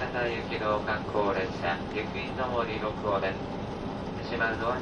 高行きの観光列車、雪印の森6号です。島の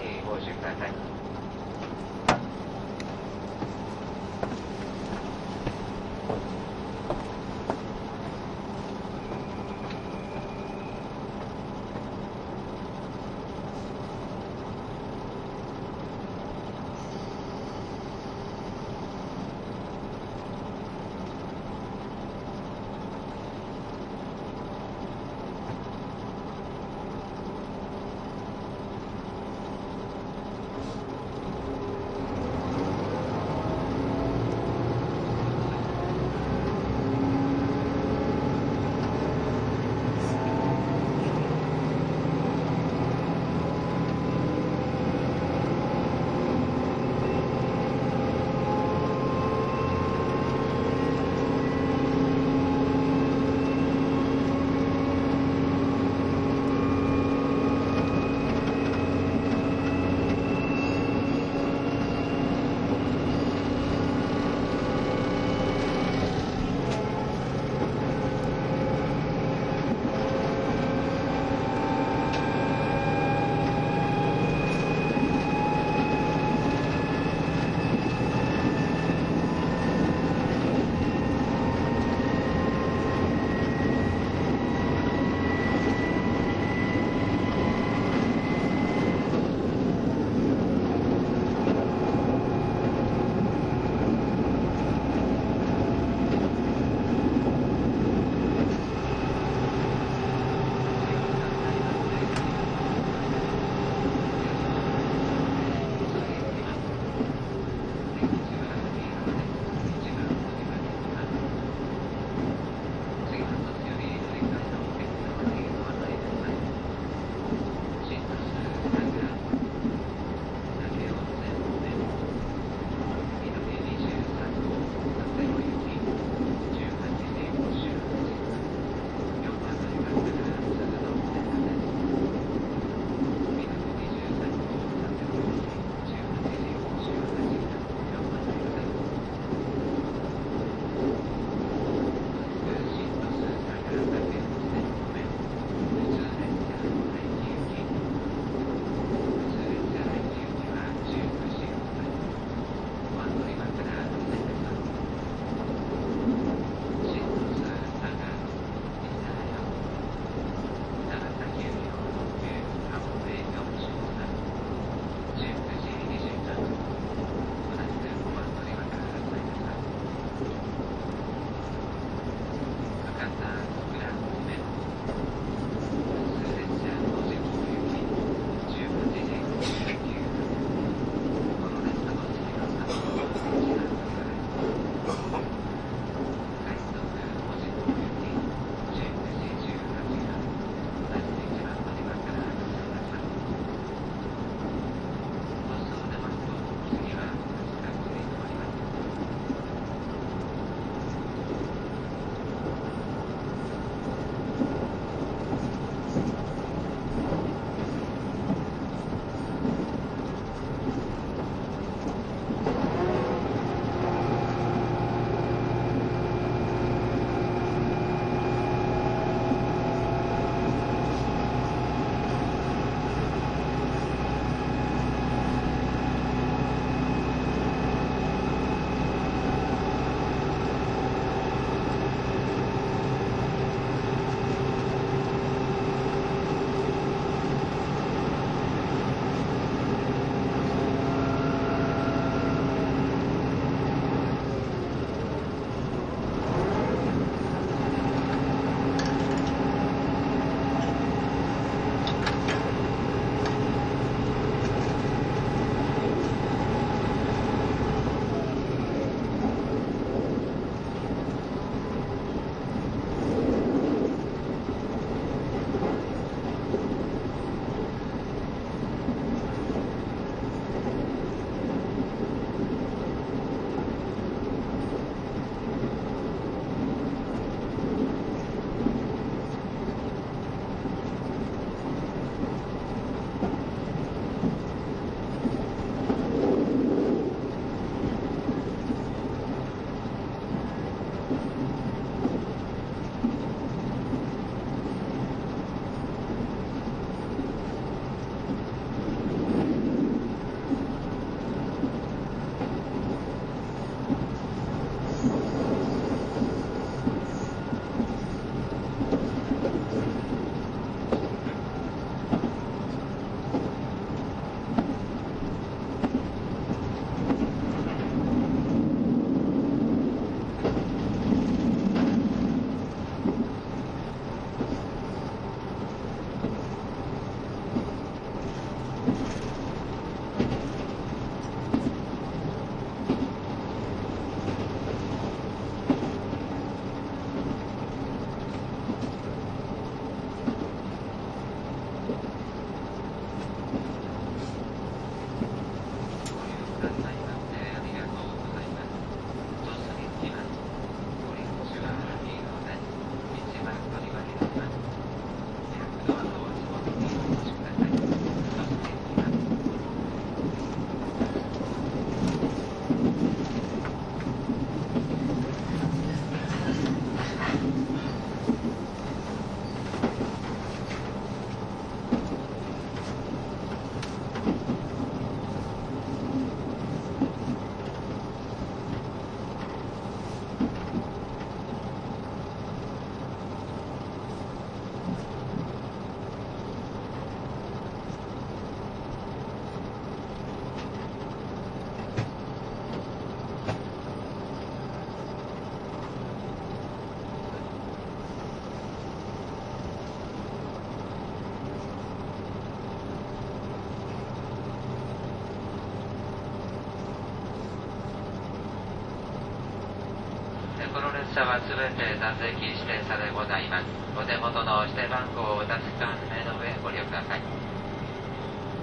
車はすべて座席指定車でございます。お手元の指定番号をお立ちか目の上ご利用ください。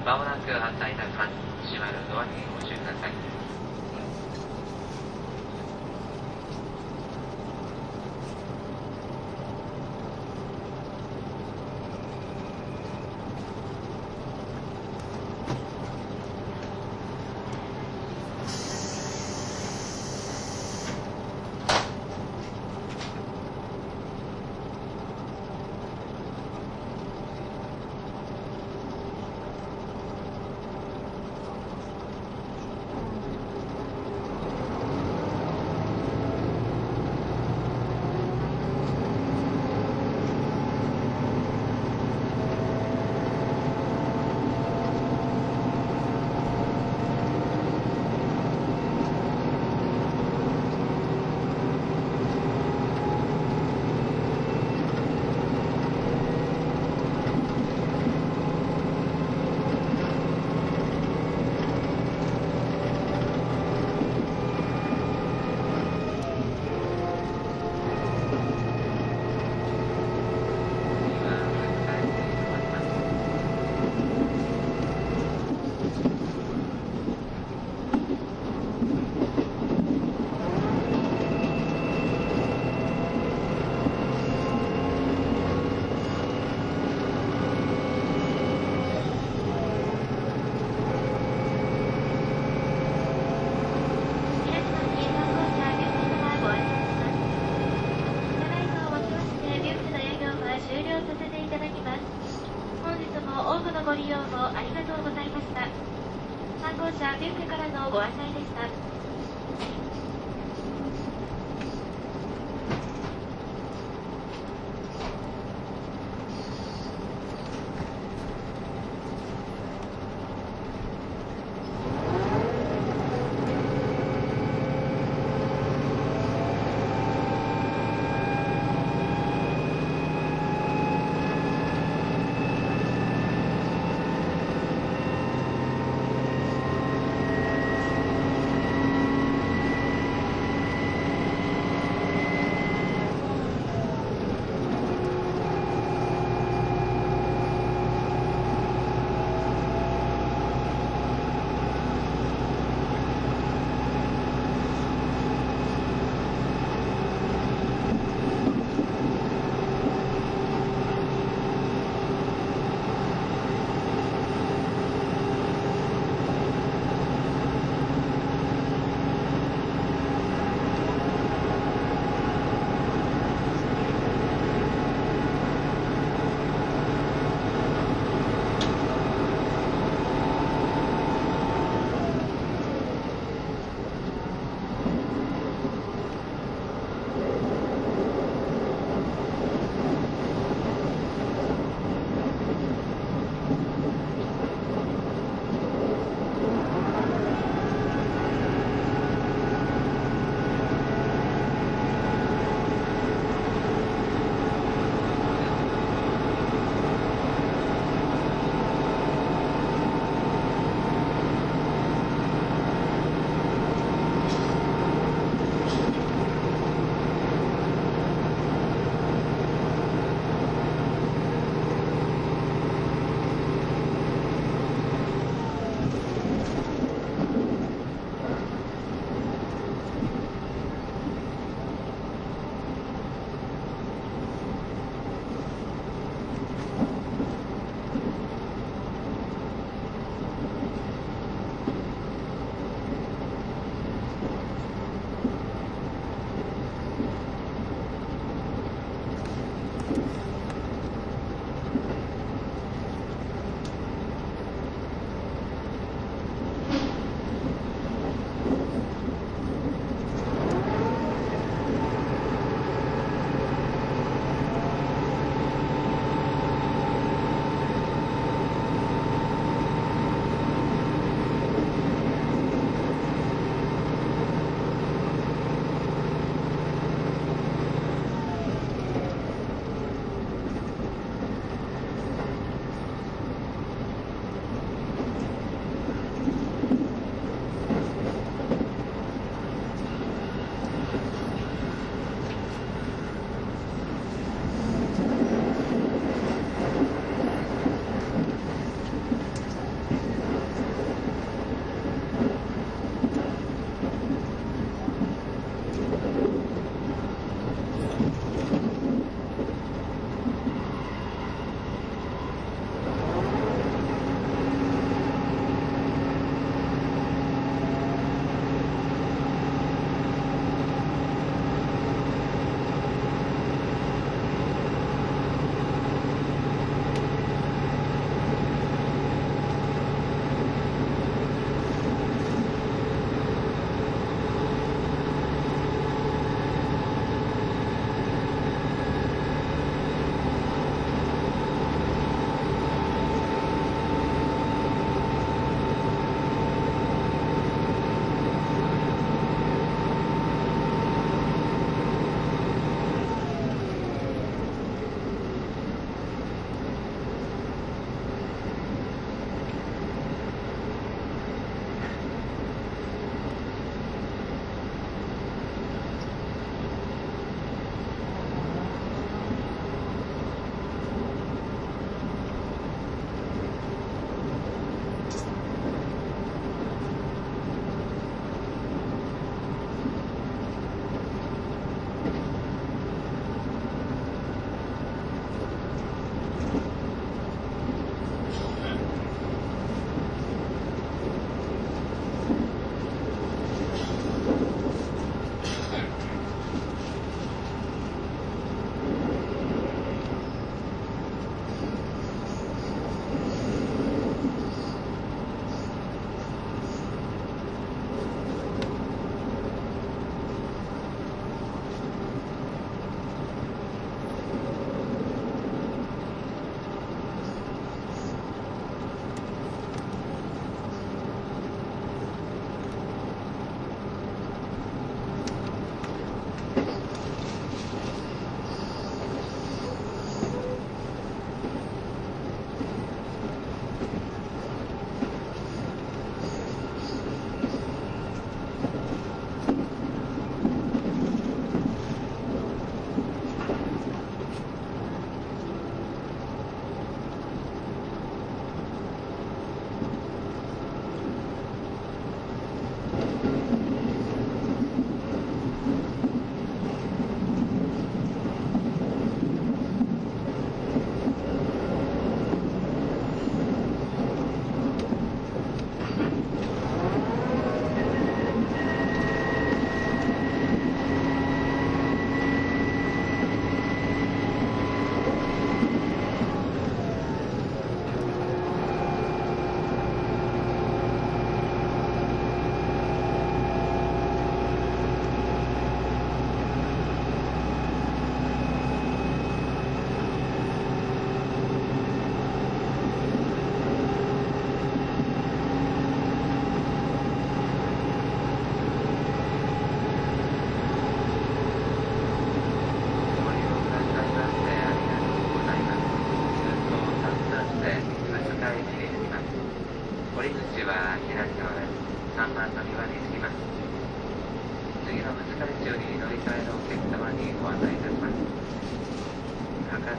まもなく発車いたします。閉まるドアに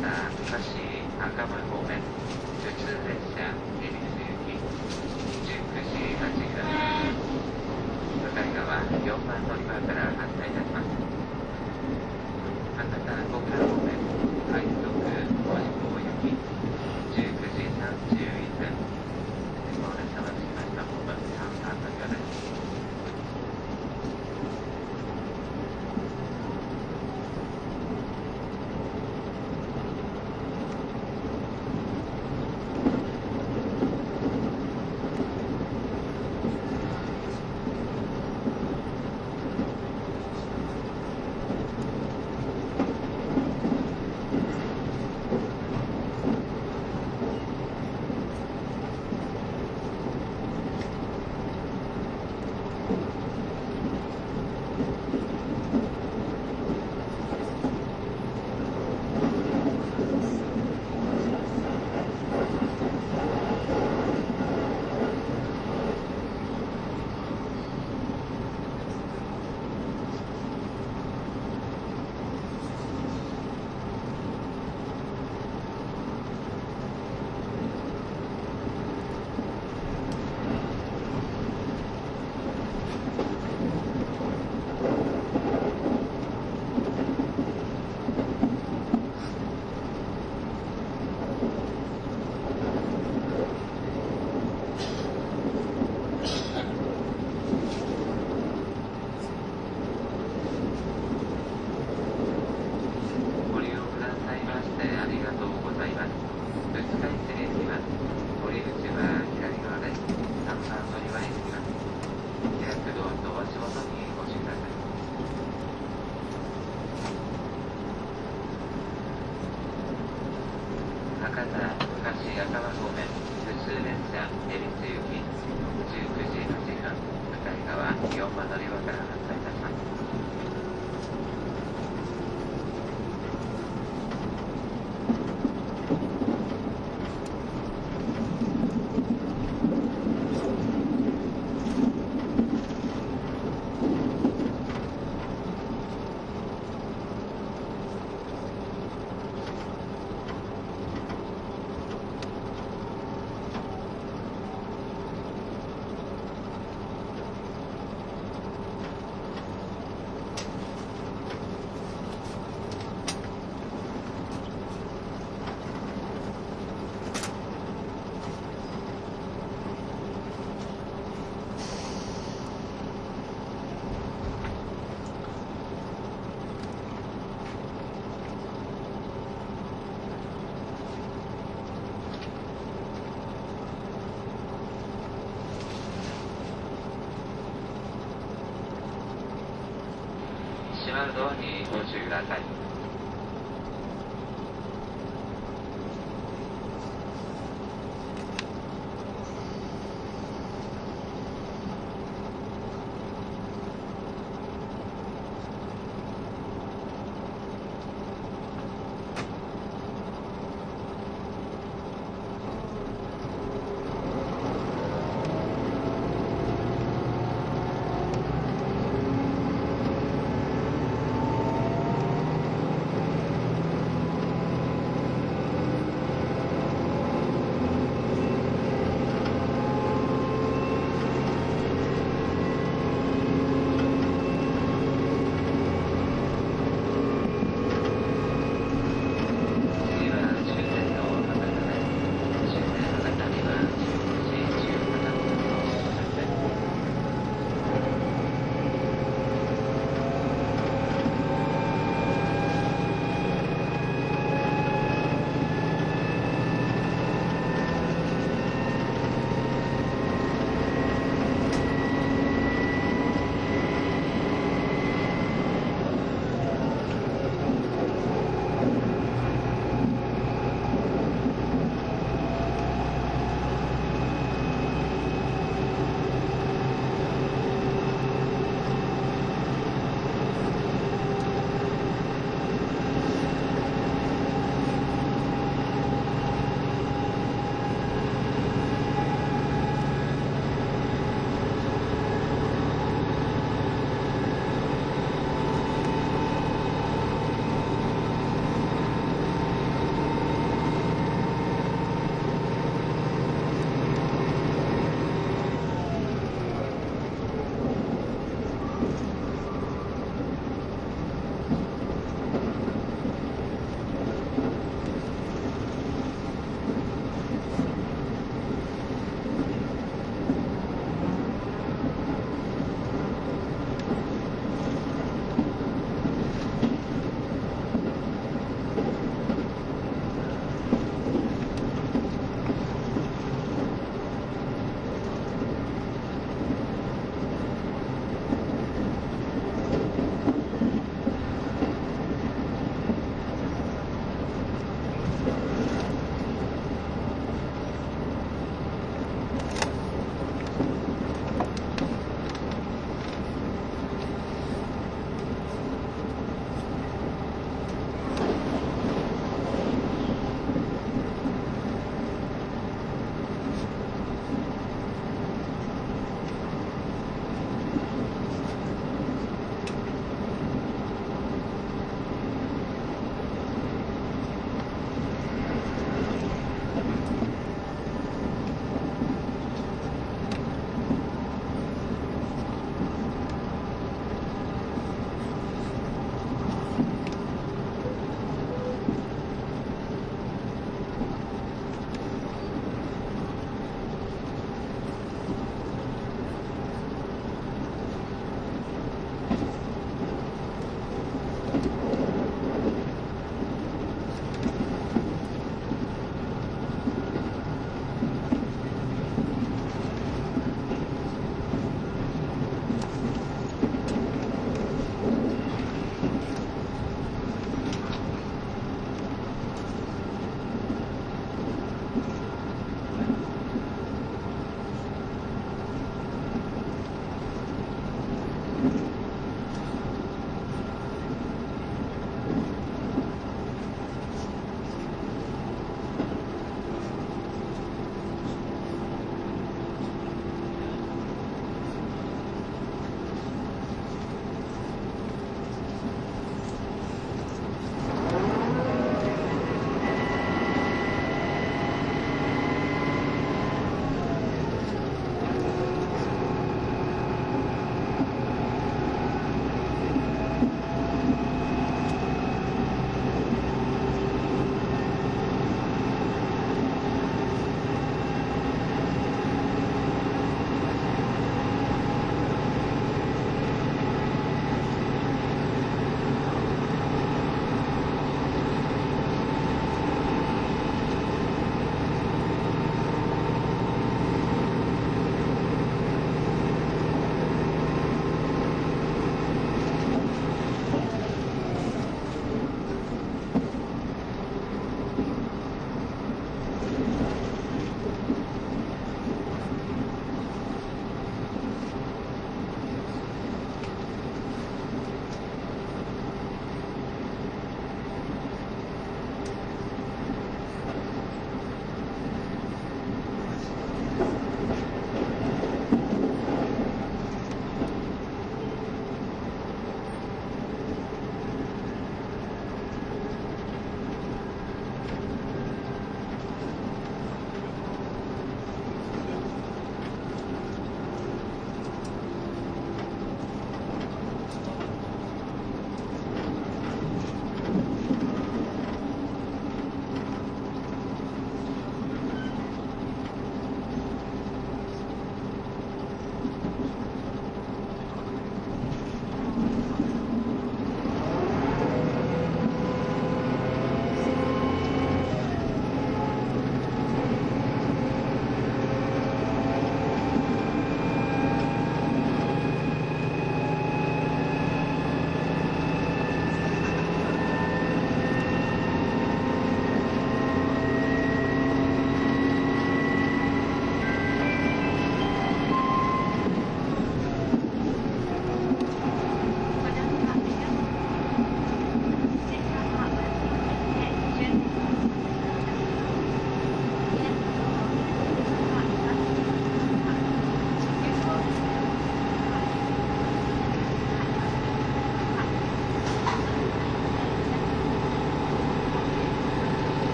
た武蔵赤羽方面普通列車恵比寿行き。19時8分